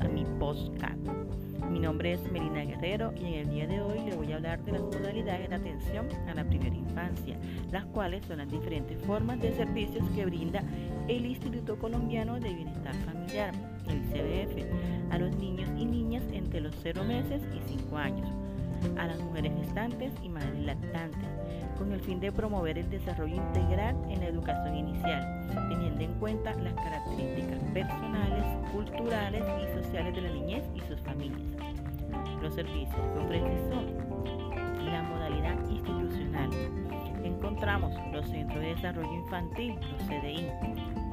a mi podcast. Mi nombre es Melina Guerrero y en el día de hoy le voy a hablar de las modalidades de atención a la primera infancia, las cuales son las diferentes formas de servicios que brinda el Instituto Colombiano de Bienestar Familiar, el CBF, a los niños y niñas entre los 0 meses y 5 años a las mujeres gestantes y madres lactantes, con el fin de promover el desarrollo integral en la educación inicial, teniendo en cuenta las características personales, culturales y sociales de la niñez y sus familias. Los servicios ofrece son la modalidad institucional. Encontramos los Centros de Desarrollo Infantil, los CDI,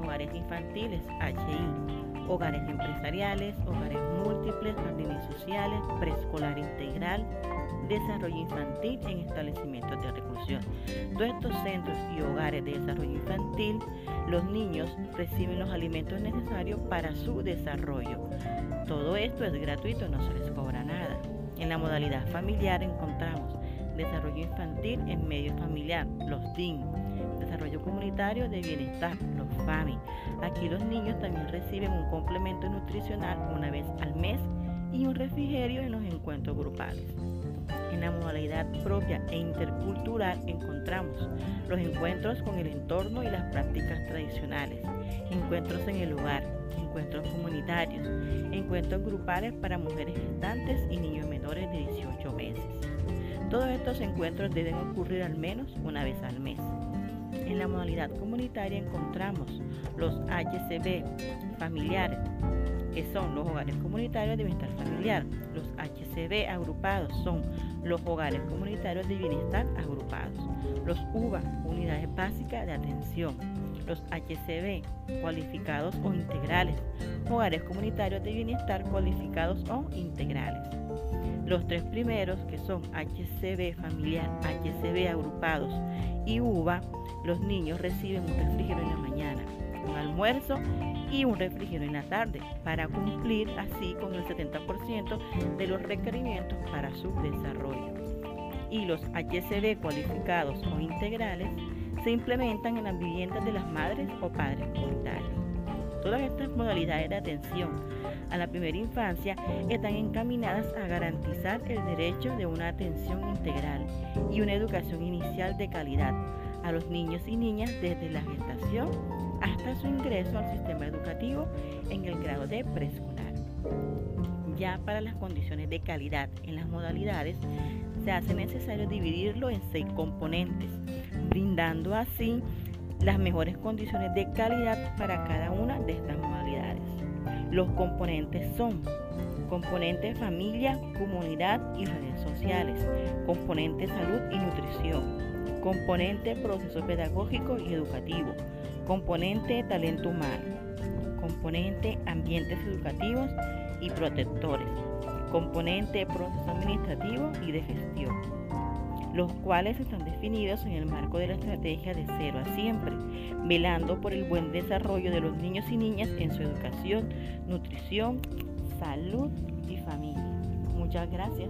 hogares infantiles, HI, hogares empresariales, hogares múltiples, jardines sociales, preescolar integral, desarrollo infantil en establecimientos de reclusión. Todos estos centros y hogares de desarrollo infantil, los niños reciben los alimentos necesarios para su desarrollo. Todo esto es gratuito, no se les cobra nada. En la modalidad familiar encontramos desarrollo infantil en medio familiar, los DIN, desarrollo comunitario de bienestar, los FAMI. Aquí los niños también reciben un complemento nutricional una vez al mes y un refrigerio en los encuentros grupales. En la modalidad propia e intercultural encontramos los encuentros con el entorno y las prácticas tradicionales, encuentros en el hogar, encuentros comunitarios, encuentros grupales para mujeres gestantes y niños menores de 18 meses. Todos estos encuentros deben ocurrir al menos una vez al mes. En la modalidad comunitaria encontramos los HCB familiares, que son los hogares comunitarios de bienestar familiar. Los HCB agrupados son los hogares comunitarios de bienestar agrupados. Los UBA, unidades básicas de atención. Los HCB, cualificados o integrales. Hogares comunitarios de bienestar cualificados o integrales. Los tres primeros, que son HCB familiar, HCB agrupados y UBA, los niños reciben un refrigerio en la mañana, un almuerzo y un refrigerio en la tarde para cumplir así con el 70% de los requerimientos para su desarrollo. Y los HCB cualificados o integrales se implementan en las viviendas de las madres o padres comunitarios. Todas estas modalidades de atención a la primera infancia están encaminadas a garantizar el derecho de una atención integral y una educación inicial de calidad a los niños y niñas desde la gestación hasta su ingreso al sistema educativo en el grado de preescolar. Ya para las condiciones de calidad en las modalidades, se hace necesario dividirlo en seis componentes, brindando así las mejores condiciones de calidad para cada una de estas modalidades. Los componentes son. Componente familia, comunidad y redes sociales, componente salud y nutrición, componente proceso pedagógico y educativo, componente talento humano, componente ambientes educativos y protectores, componente proceso administrativo y de gestión, los cuales están definidos en el marco de la estrategia de cero a siempre, velando por el buen desarrollo de los niños y niñas en su educación, nutrición, salud y familia. Muchas gracias.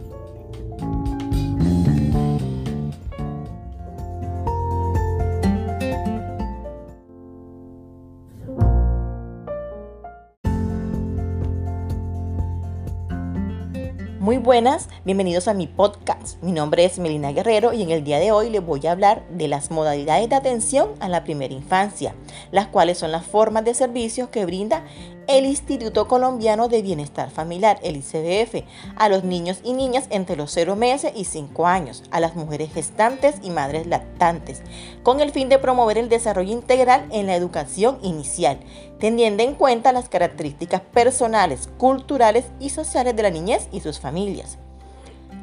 Buenas, bienvenidos a mi podcast. Mi nombre es Melina Guerrero y en el día de hoy les voy a hablar de las modalidades de atención a la primera infancia, las cuales son las formas de servicios que brinda el Instituto Colombiano de Bienestar Familiar, el ICBF, a los niños y niñas entre los 0 meses y 5 años, a las mujeres gestantes y madres lactantes, con el fin de promover el desarrollo integral en la educación inicial, teniendo en cuenta las características personales, culturales y sociales de la niñez y sus familias.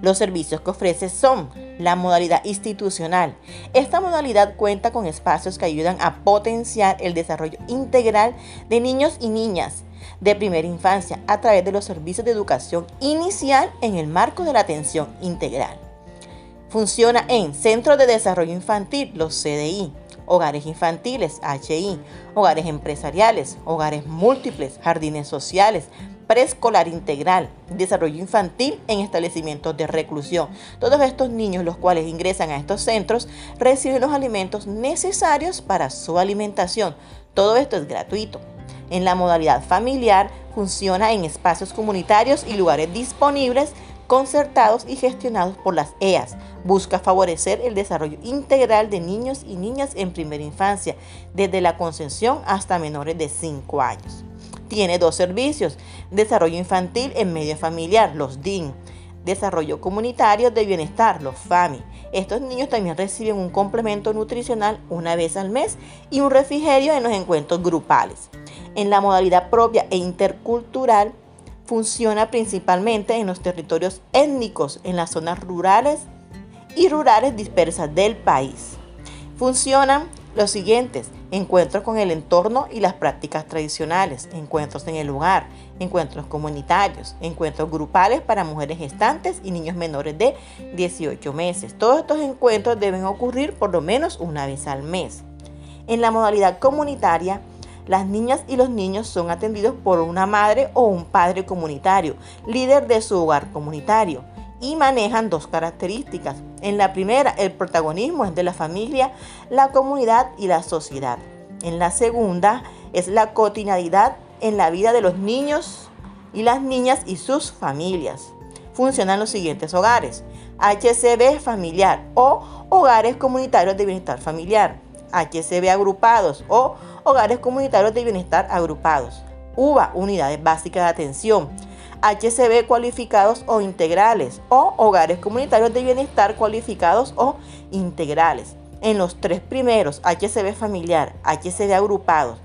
Los servicios que ofrece son la modalidad institucional. Esta modalidad cuenta con espacios que ayudan a potenciar el desarrollo integral de niños y niñas de primera infancia a través de los servicios de educación inicial en el marco de la atención integral. Funciona en Centros de Desarrollo Infantil, los CDI, hogares infantiles, HI, hogares empresariales, hogares múltiples, jardines sociales, preescolar integral, desarrollo infantil en establecimientos de reclusión. Todos estos niños, los cuales ingresan a estos centros, reciben los alimentos necesarios para su alimentación. Todo esto es gratuito. En la modalidad familiar funciona en espacios comunitarios y lugares disponibles concertados y gestionados por las EAS. Busca favorecer el desarrollo integral de niños y niñas en primera infancia, desde la concepción hasta menores de 5 años. Tiene dos servicios, desarrollo infantil en medio familiar, los DIN, desarrollo comunitario de bienestar, los FAMI. Estos niños también reciben un complemento nutricional una vez al mes y un refrigerio en los encuentros grupales. En la modalidad propia e intercultural, funciona principalmente en los territorios étnicos, en las zonas rurales y rurales dispersas del país. Funcionan los siguientes, encuentros con el entorno y las prácticas tradicionales, encuentros en el lugar, encuentros comunitarios, encuentros grupales para mujeres gestantes y niños menores de 18 meses. Todos estos encuentros deben ocurrir por lo menos una vez al mes. En la modalidad comunitaria, las niñas y los niños son atendidos por una madre o un padre comunitario, líder de su hogar comunitario, y manejan dos características. En la primera, el protagonismo es de la familia, la comunidad y la sociedad. En la segunda, es la cotidianidad en la vida de los niños y las niñas y sus familias. Funcionan los siguientes hogares. HCB familiar o hogares comunitarios de bienestar familiar. HCB agrupados o hogares comunitarios de bienestar agrupados. UBA, unidades básicas de atención. HCB cualificados o integrales o hogares comunitarios de bienestar cualificados o integrales. En los tres primeros, HCB familiar, HCB agrupados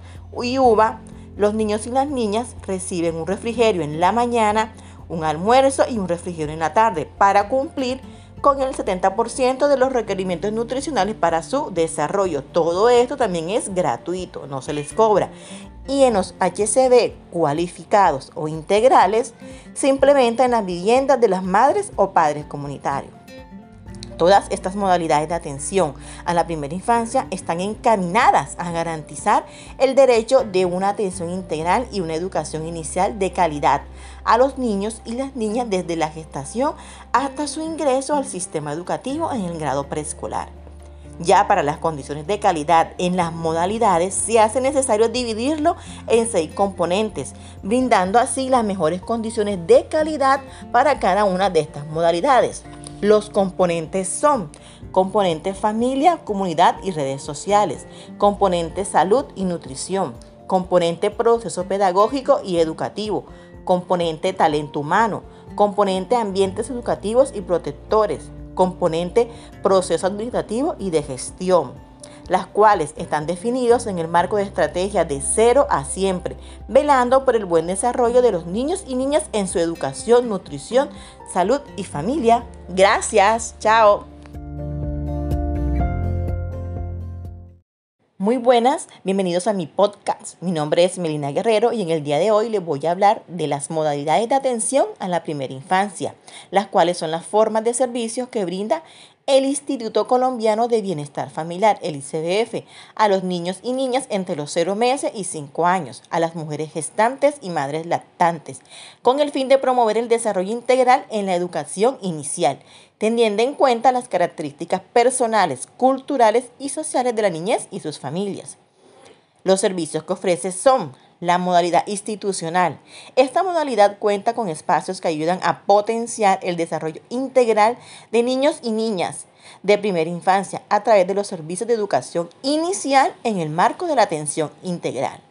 y UBA, los niños y las niñas reciben un refrigerio en la mañana, un almuerzo y un refrigerio en la tarde para cumplir con el 70% de los requerimientos nutricionales para su desarrollo. Todo esto también es gratuito, no se les cobra. Y en los HCB cualificados o integrales se implementa en las viviendas de las madres o padres comunitarios. Todas estas modalidades de atención a la primera infancia están encaminadas a garantizar el derecho de una atención integral y una educación inicial de calidad a los niños y las niñas desde la gestación hasta su ingreso al sistema educativo en el grado preescolar. Ya para las condiciones de calidad en las modalidades se hace necesario dividirlo en seis componentes, brindando así las mejores condiciones de calidad para cada una de estas modalidades. Los componentes son componente familia, comunidad y redes sociales, componente salud y nutrición, componente proceso pedagógico y educativo, componente talento humano, componente ambientes educativos y protectores, componente proceso administrativo y de gestión las cuales están definidos en el marco de estrategia de cero a siempre, velando por el buen desarrollo de los niños y niñas en su educación, nutrición, salud y familia. Gracias, chao. Muy buenas, bienvenidos a mi podcast. Mi nombre es Melina Guerrero y en el día de hoy les voy a hablar de las modalidades de atención a la primera infancia, las cuales son las formas de servicios que brinda el Instituto Colombiano de Bienestar Familiar, el ICBF, a los niños y niñas entre los 0 meses y 5 años, a las mujeres gestantes y madres lactantes, con el fin de promover el desarrollo integral en la educación inicial, teniendo en cuenta las características personales, culturales y sociales de la niñez y sus familias. Los servicios que ofrece son la modalidad institucional. Esta modalidad cuenta con espacios que ayudan a potenciar el desarrollo integral de niños y niñas de primera infancia a través de los servicios de educación inicial en el marco de la atención integral.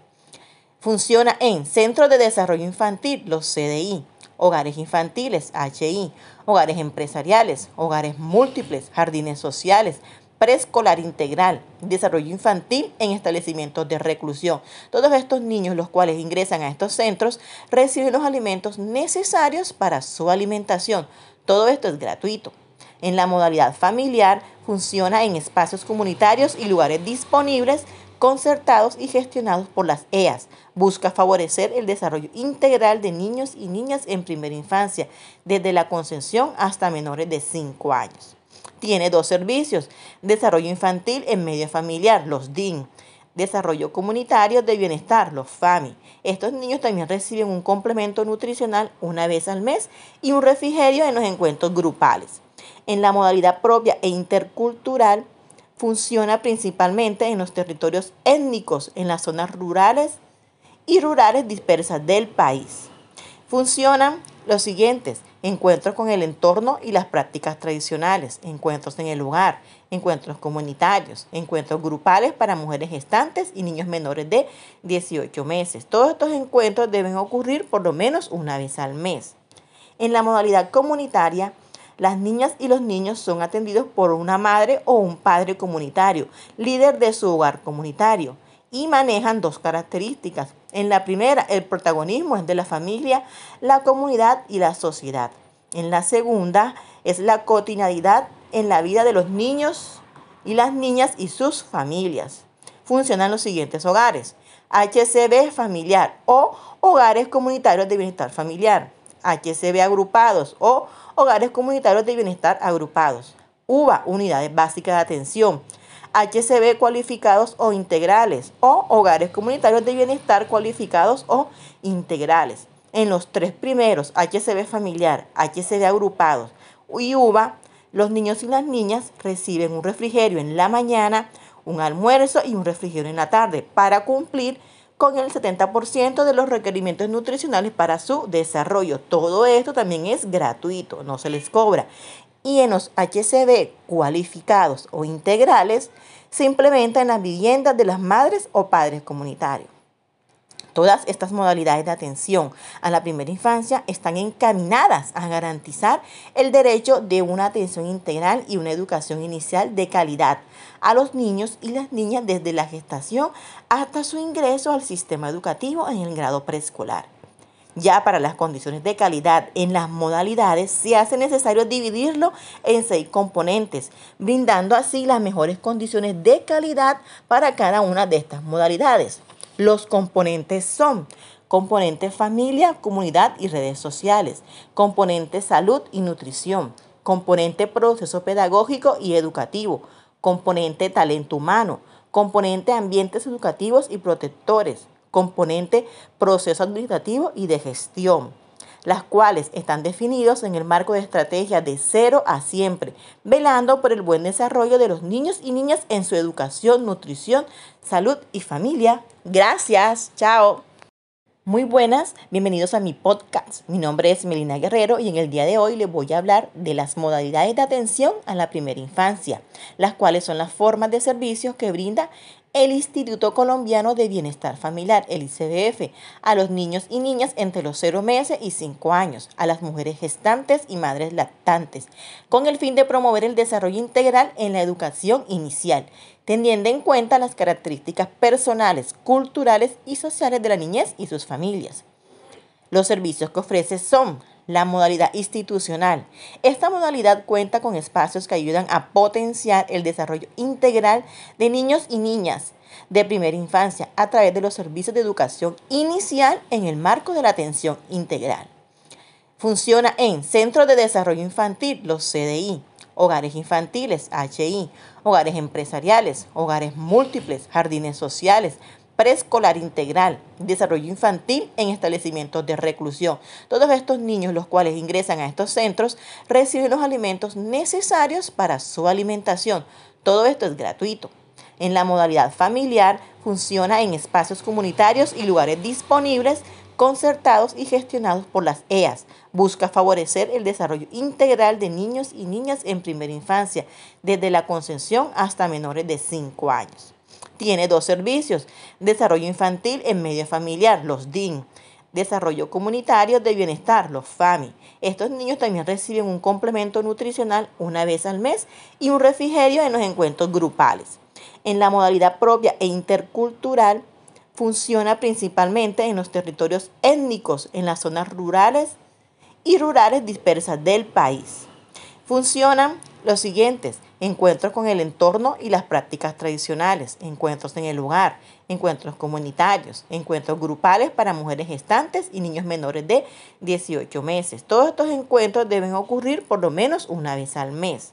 Funciona en Centros de Desarrollo Infantil, los CDI, hogares infantiles, HI, hogares empresariales, hogares múltiples, jardines sociales, preescolar integral, desarrollo infantil en establecimientos de reclusión. Todos estos niños, los cuales ingresan a estos centros, reciben los alimentos necesarios para su alimentación. Todo esto es gratuito. En la modalidad familiar funciona en espacios comunitarios y lugares disponibles concertados y gestionados por las EAS. Busca favorecer el desarrollo integral de niños y niñas en primera infancia, desde la concepción hasta menores de 5 años tiene dos servicios, desarrollo infantil en medio familiar, los DIN, desarrollo comunitario de bienestar, los FAMI. Estos niños también reciben un complemento nutricional una vez al mes y un refrigerio en los encuentros grupales. En la modalidad propia e intercultural funciona principalmente en los territorios étnicos, en las zonas rurales y rurales dispersas del país. Funcionan los siguientes, encuentros con el entorno y las prácticas tradicionales, encuentros en el lugar, encuentros comunitarios, encuentros grupales para mujeres gestantes y niños menores de 18 meses. Todos estos encuentros deben ocurrir por lo menos una vez al mes. En la modalidad comunitaria, las niñas y los niños son atendidos por una madre o un padre comunitario, líder de su hogar comunitario, y manejan dos características. En la primera, el protagonismo es de la familia, la comunidad y la sociedad. En la segunda, es la cotidianidad en la vida de los niños y las niñas y sus familias. Funcionan los siguientes hogares. HCB familiar o hogares comunitarios de bienestar familiar. HCB agrupados o hogares comunitarios de bienestar agrupados. UBA, unidades básicas de atención. HCB cualificados o integrales o hogares comunitarios de bienestar cualificados o integrales. En los tres primeros, HCB familiar, HCB agrupados y UBA, los niños y las niñas reciben un refrigerio en la mañana, un almuerzo y un refrigerio en la tarde para cumplir con el 70% de los requerimientos nutricionales para su desarrollo. Todo esto también es gratuito, no se les cobra y en los HCB cualificados o integrales se implementa en las viviendas de las madres o padres comunitarios. Todas estas modalidades de atención a la primera infancia están encaminadas a garantizar el derecho de una atención integral y una educación inicial de calidad a los niños y las niñas desde la gestación hasta su ingreso al sistema educativo en el grado preescolar. Ya para las condiciones de calidad en las modalidades se hace necesario dividirlo en seis componentes, brindando así las mejores condiciones de calidad para cada una de estas modalidades. Los componentes son componente familia, comunidad y redes sociales, componente salud y nutrición, componente proceso pedagógico y educativo, componente talento humano, componente ambientes educativos y protectores, componente proceso administrativo y de gestión, las cuales están definidos en el marco de estrategia de cero a siempre, velando por el buen desarrollo de los niños y niñas en su educación, nutrición, salud y familia. Gracias, chao. Muy buenas, bienvenidos a mi podcast. Mi nombre es Melina Guerrero y en el día de hoy les voy a hablar de las modalidades de atención a la primera infancia, las cuales son las formas de servicios que brinda el Instituto Colombiano de Bienestar Familiar, el ICBF, a los niños y niñas entre los 0 meses y 5 años, a las mujeres gestantes y madres lactantes, con el fin de promover el desarrollo integral en la educación inicial, teniendo en cuenta las características personales, culturales y sociales de la niñez y sus familias. Los servicios que ofrece son la modalidad institucional. Esta modalidad cuenta con espacios que ayudan a potenciar el desarrollo integral de niños y niñas de primera infancia a través de los servicios de educación inicial en el marco de la atención integral. Funciona en Centros de Desarrollo Infantil, los CDI, hogares infantiles, HI, hogares empresariales, hogares múltiples, jardines sociales, preescolar integral, desarrollo infantil en establecimientos de reclusión. Todos estos niños, los cuales ingresan a estos centros, reciben los alimentos necesarios para su alimentación. Todo esto es gratuito. En la modalidad familiar funciona en espacios comunitarios y lugares disponibles concertados y gestionados por las EAS. Busca favorecer el desarrollo integral de niños y niñas en primera infancia, desde la concepción hasta menores de 5 años. Tiene dos servicios, desarrollo infantil en medio familiar, los DIN, desarrollo comunitario de bienestar, los FAMI. Estos niños también reciben un complemento nutricional una vez al mes y un refrigerio en los encuentros grupales. En la modalidad propia e intercultural, funciona principalmente en los territorios étnicos, en las zonas rurales y rurales dispersas del país. Funcionan los siguientes, encuentros con el entorno y las prácticas tradicionales, encuentros en el lugar, encuentros comunitarios, encuentros grupales para mujeres gestantes y niños menores de 18 meses. Todos estos encuentros deben ocurrir por lo menos una vez al mes.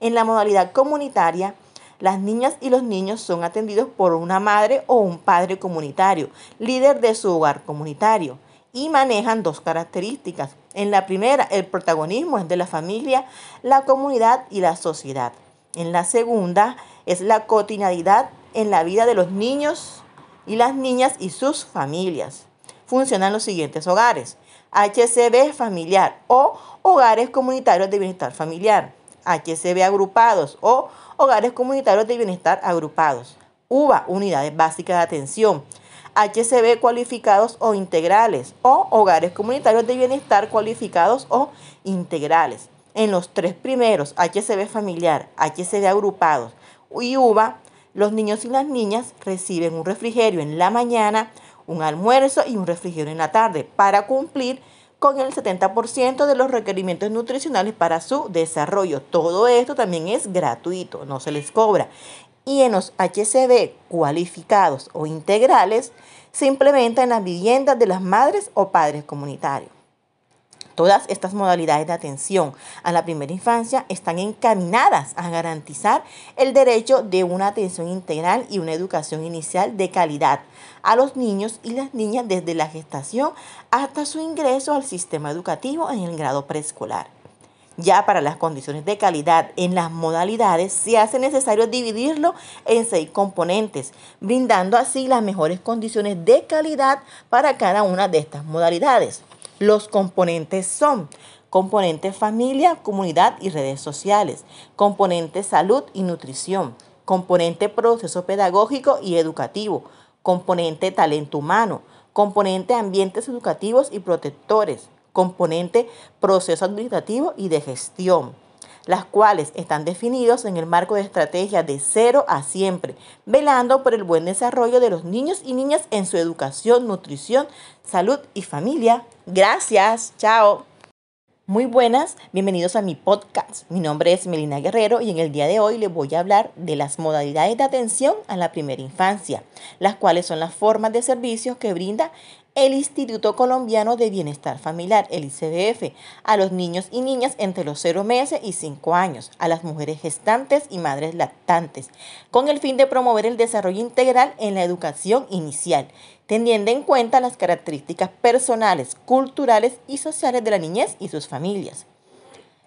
En la modalidad comunitaria, las niñas y los niños son atendidos por una madre o un padre comunitario, líder de su hogar comunitario, y manejan dos características. En la primera, el protagonismo es de la familia, la comunidad y la sociedad. En la segunda, es la cotidianidad en la vida de los niños y las niñas y sus familias. Funcionan los siguientes hogares. HCB familiar o hogares comunitarios de bienestar familiar. HCB agrupados o hogares comunitarios de bienestar agrupados. UBA, unidades básicas de atención. HCB cualificados o integrales o hogares comunitarios de bienestar cualificados o integrales. En los tres primeros, HCB familiar, HCB agrupados y UBA, los niños y las niñas reciben un refrigerio en la mañana, un almuerzo y un refrigerio en la tarde para cumplir con el 70% de los requerimientos nutricionales para su desarrollo. Todo esto también es gratuito, no se les cobra. Y en los HCB cualificados o integrales se implementa en las viviendas de las madres o padres comunitarios. Todas estas modalidades de atención a la primera infancia están encaminadas a garantizar el derecho de una atención integral y una educación inicial de calidad a los niños y las niñas desde la gestación hasta su ingreso al sistema educativo en el grado preescolar. Ya para las condiciones de calidad en las modalidades se hace necesario dividirlo en seis componentes, brindando así las mejores condiciones de calidad para cada una de estas modalidades. Los componentes son componente familia, comunidad y redes sociales, componente salud y nutrición, componente proceso pedagógico y educativo, componente talento humano, componente ambientes educativos y protectores, componente proceso administrativo y de gestión, las cuales están definidos en el marco de estrategia de cero a siempre, velando por el buen desarrollo de los niños y niñas en su educación, nutrición, salud y familia. Gracias, chao. Muy buenas, bienvenidos a mi podcast. Mi nombre es Melina Guerrero y en el día de hoy les voy a hablar de las modalidades de atención a la primera infancia, las cuales son las formas de servicios que brinda el Instituto Colombiano de Bienestar Familiar, el ICBF, a los niños y niñas entre los 0 meses y 5 años, a las mujeres gestantes y madres lactantes, con el fin de promover el desarrollo integral en la educación inicial, teniendo en cuenta las características personales, culturales y sociales de la niñez y sus familias.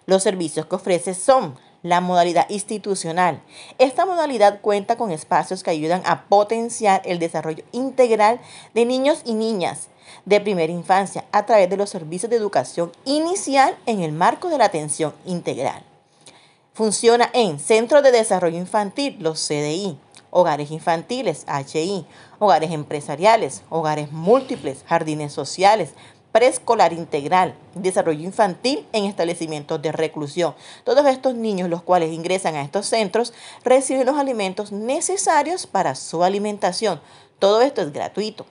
Los servicios que ofrece son la modalidad institucional. Esta modalidad cuenta con espacios que ayudan a potenciar el desarrollo integral de niños y niñas de primera infancia a través de los servicios de educación inicial en el marco de la atención integral. Funciona en Centros de Desarrollo Infantil, los CDI, hogares infantiles, HI, hogares empresariales, hogares múltiples, jardines sociales, preescolar integral, desarrollo infantil en establecimientos de reclusión. Todos estos niños, los cuales ingresan a estos centros, reciben los alimentos necesarios para su alimentación. Todo esto es gratuito.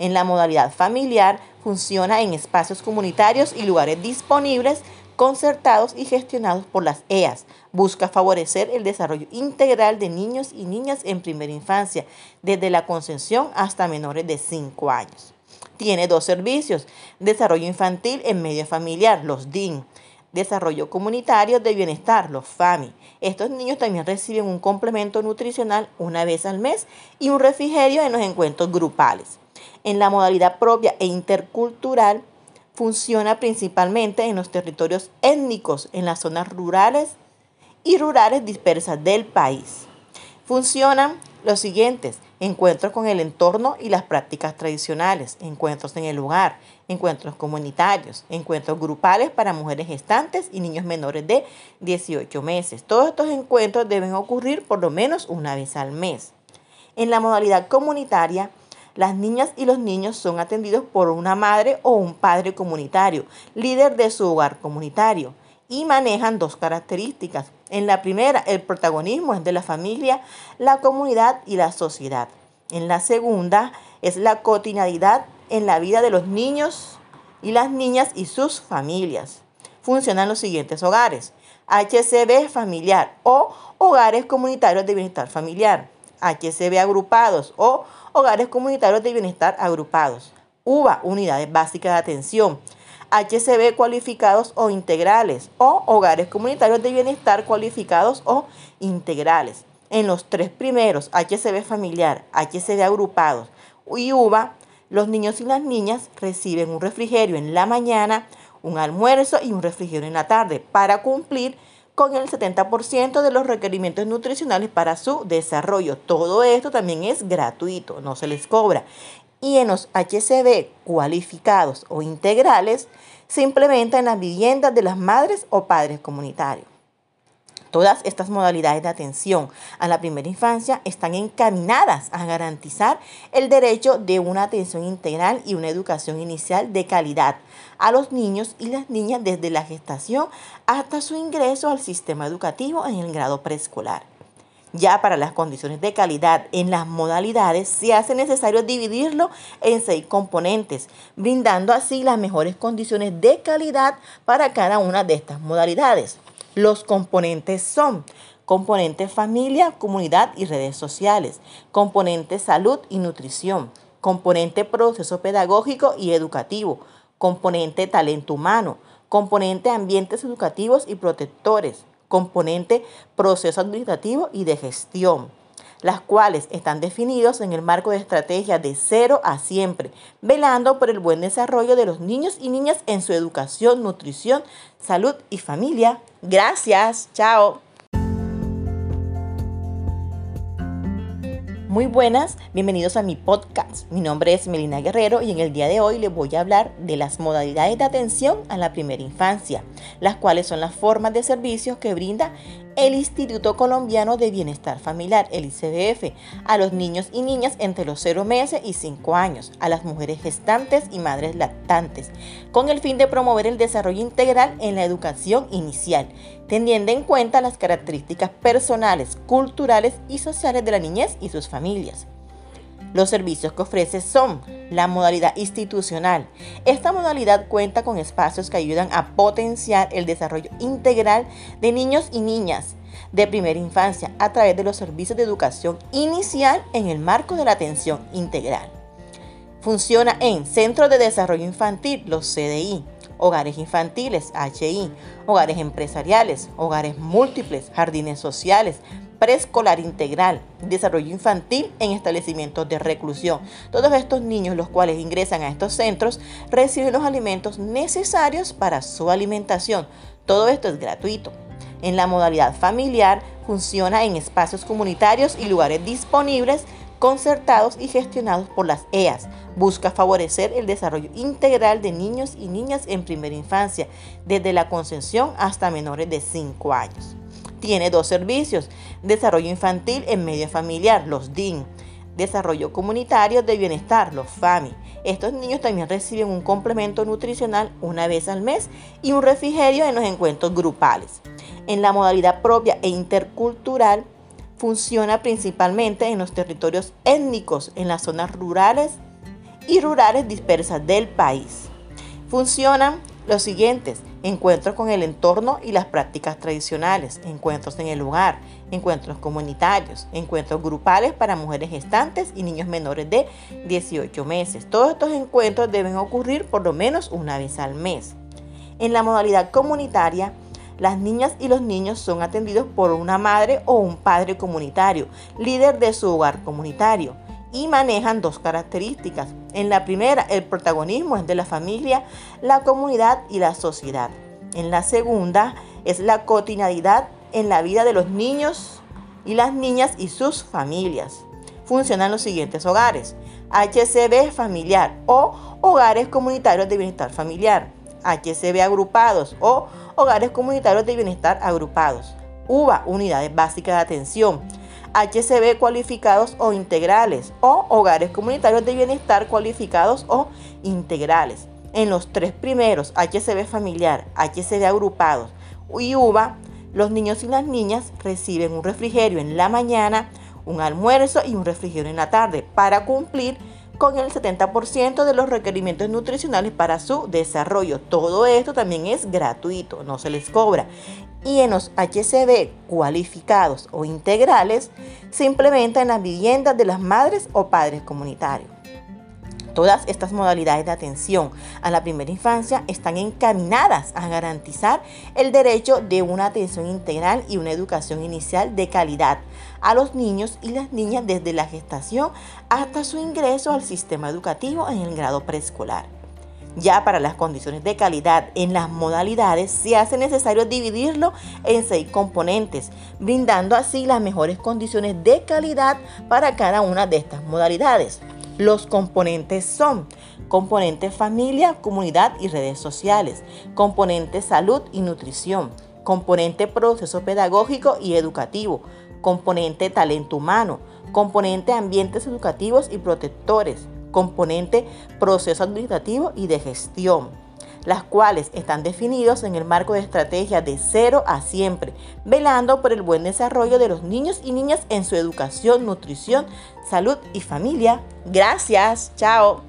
En la modalidad familiar funciona en espacios comunitarios y lugares disponibles concertados y gestionados por las EAS. Busca favorecer el desarrollo integral de niños y niñas en primera infancia, desde la concepción hasta menores de 5 años. Tiene dos servicios, desarrollo infantil en medio familiar, los DIN, desarrollo comunitario de bienestar, los FAMI. Estos niños también reciben un complemento nutricional una vez al mes y un refrigerio en los encuentros grupales. En la modalidad propia e intercultural, funciona principalmente en los territorios étnicos, en las zonas rurales y rurales dispersas del país. Funcionan los siguientes, encuentros con el entorno y las prácticas tradicionales, encuentros en el lugar, encuentros comunitarios, encuentros grupales para mujeres gestantes y niños menores de 18 meses. Todos estos encuentros deben ocurrir por lo menos una vez al mes. En la modalidad comunitaria, las niñas y los niños son atendidos por una madre o un padre comunitario, líder de su hogar comunitario y manejan dos características. En la primera, el protagonismo es de la familia, la comunidad y la sociedad. En la segunda, es la cotidianidad en la vida de los niños y las niñas y sus familias. Funcionan los siguientes hogares. HCB familiar o hogares comunitarios de bienestar familiar. HCB agrupados o hogares comunitarios de bienestar agrupados. UBA, unidades básicas de atención. HCB cualificados o integrales o hogares comunitarios de bienestar cualificados o integrales. En los tres primeros, HCB familiar, HCB agrupados y UBA, los niños y las niñas reciben un refrigerio en la mañana, un almuerzo y un refrigerio en la tarde para cumplir con el 70% de los requerimientos nutricionales para su desarrollo. Todo esto también es gratuito, no se les cobra. Y en los HCB cualificados o integrales se implementa en las viviendas de las madres o padres comunitarios. Todas estas modalidades de atención a la primera infancia están encaminadas a garantizar el derecho de una atención integral y una educación inicial de calidad a los niños y las niñas desde la gestación hasta su ingreso al sistema educativo en el grado preescolar. Ya para las condiciones de calidad en las modalidades se hace necesario dividirlo en seis componentes, brindando así las mejores condiciones de calidad para cada una de estas modalidades. Los componentes son componente familia, comunidad y redes sociales, componente salud y nutrición, componente proceso pedagógico y educativo, componente talento humano, componente ambientes educativos y protectores, componente proceso administrativo y de gestión, las cuales están definidos en el marco de estrategia de cero a siempre, velando por el buen desarrollo de los niños y niñas en su educación, nutrición, salud y familia. Gracias, chao. Muy buenas, bienvenidos a mi podcast. Mi nombre es Melina Guerrero y en el día de hoy les voy a hablar de las modalidades de atención a la primera infancia, las cuales son las formas de servicios que brinda el Instituto Colombiano de Bienestar Familiar, el ICBF, a los niños y niñas entre los 0 meses y 5 años, a las mujeres gestantes y madres lactantes, con el fin de promover el desarrollo integral en la educación inicial, teniendo en cuenta las características personales, culturales y sociales de la niñez y sus familias. Los servicios que ofrece son la modalidad institucional. Esta modalidad cuenta con espacios que ayudan a potenciar el desarrollo integral de niños y niñas de primera infancia a través de los servicios de educación inicial en el marco de la atención integral. Funciona en Centros de Desarrollo Infantil, los CDI, hogares infantiles, HI, hogares empresariales, hogares múltiples, jardines sociales, preescolar integral, desarrollo infantil en establecimientos de reclusión. Todos estos niños, los cuales ingresan a estos centros, reciben los alimentos necesarios para su alimentación. Todo esto es gratuito. En la modalidad familiar funciona en espacios comunitarios y lugares disponibles concertados y gestionados por las EAS. Busca favorecer el desarrollo integral de niños y niñas en primera infancia, desde la concepción hasta menores de 5 años tiene dos servicios, desarrollo infantil en medio familiar, los DIN, desarrollo comunitario de bienestar, los FAMI. Estos niños también reciben un complemento nutricional una vez al mes y un refrigerio en los encuentros grupales. En la modalidad propia e intercultural, funciona principalmente en los territorios étnicos, en las zonas rurales y rurales dispersas del país. Funcionan los siguientes, encuentros con el entorno y las prácticas tradicionales, encuentros en el lugar, encuentros comunitarios, encuentros grupales para mujeres gestantes y niños menores de 18 meses. Todos estos encuentros deben ocurrir por lo menos una vez al mes. En la modalidad comunitaria, las niñas y los niños son atendidos por una madre o un padre comunitario, líder de su hogar comunitario y manejan dos características. En la primera, el protagonismo es de la familia, la comunidad y la sociedad. En la segunda, es la cotidianidad en la vida de los niños y las niñas y sus familias. Funcionan los siguientes hogares. HCB familiar o hogares comunitarios de bienestar familiar. HCB agrupados o hogares comunitarios de bienestar agrupados. UBA, unidades básicas de atención. HCB cualificados o integrales o hogares comunitarios de bienestar cualificados o integrales. En los tres primeros, HCB familiar, HCB agrupados y UBA, los niños y las niñas reciben un refrigerio en la mañana, un almuerzo y un refrigerio en la tarde para cumplir con el 70% de los requerimientos nutricionales para su desarrollo. Todo esto también es gratuito, no se les cobra y en los HCB cualificados o integrales se implementa en las viviendas de las madres o padres comunitarios. Todas estas modalidades de atención a la primera infancia están encaminadas a garantizar el derecho de una atención integral y una educación inicial de calidad a los niños y las niñas desde la gestación hasta su ingreso al sistema educativo en el grado preescolar. Ya para las condiciones de calidad en las modalidades se hace necesario dividirlo en seis componentes, brindando así las mejores condiciones de calidad para cada una de estas modalidades. Los componentes son componente familia, comunidad y redes sociales, componente salud y nutrición, componente proceso pedagógico y educativo, componente talento humano, componente ambientes educativos y protectores, componente proceso administrativo y de gestión, las cuales están definidos en el marco de estrategia de cero a siempre, velando por el buen desarrollo de los niños y niñas en su educación, nutrición, salud y familia. Gracias, chao.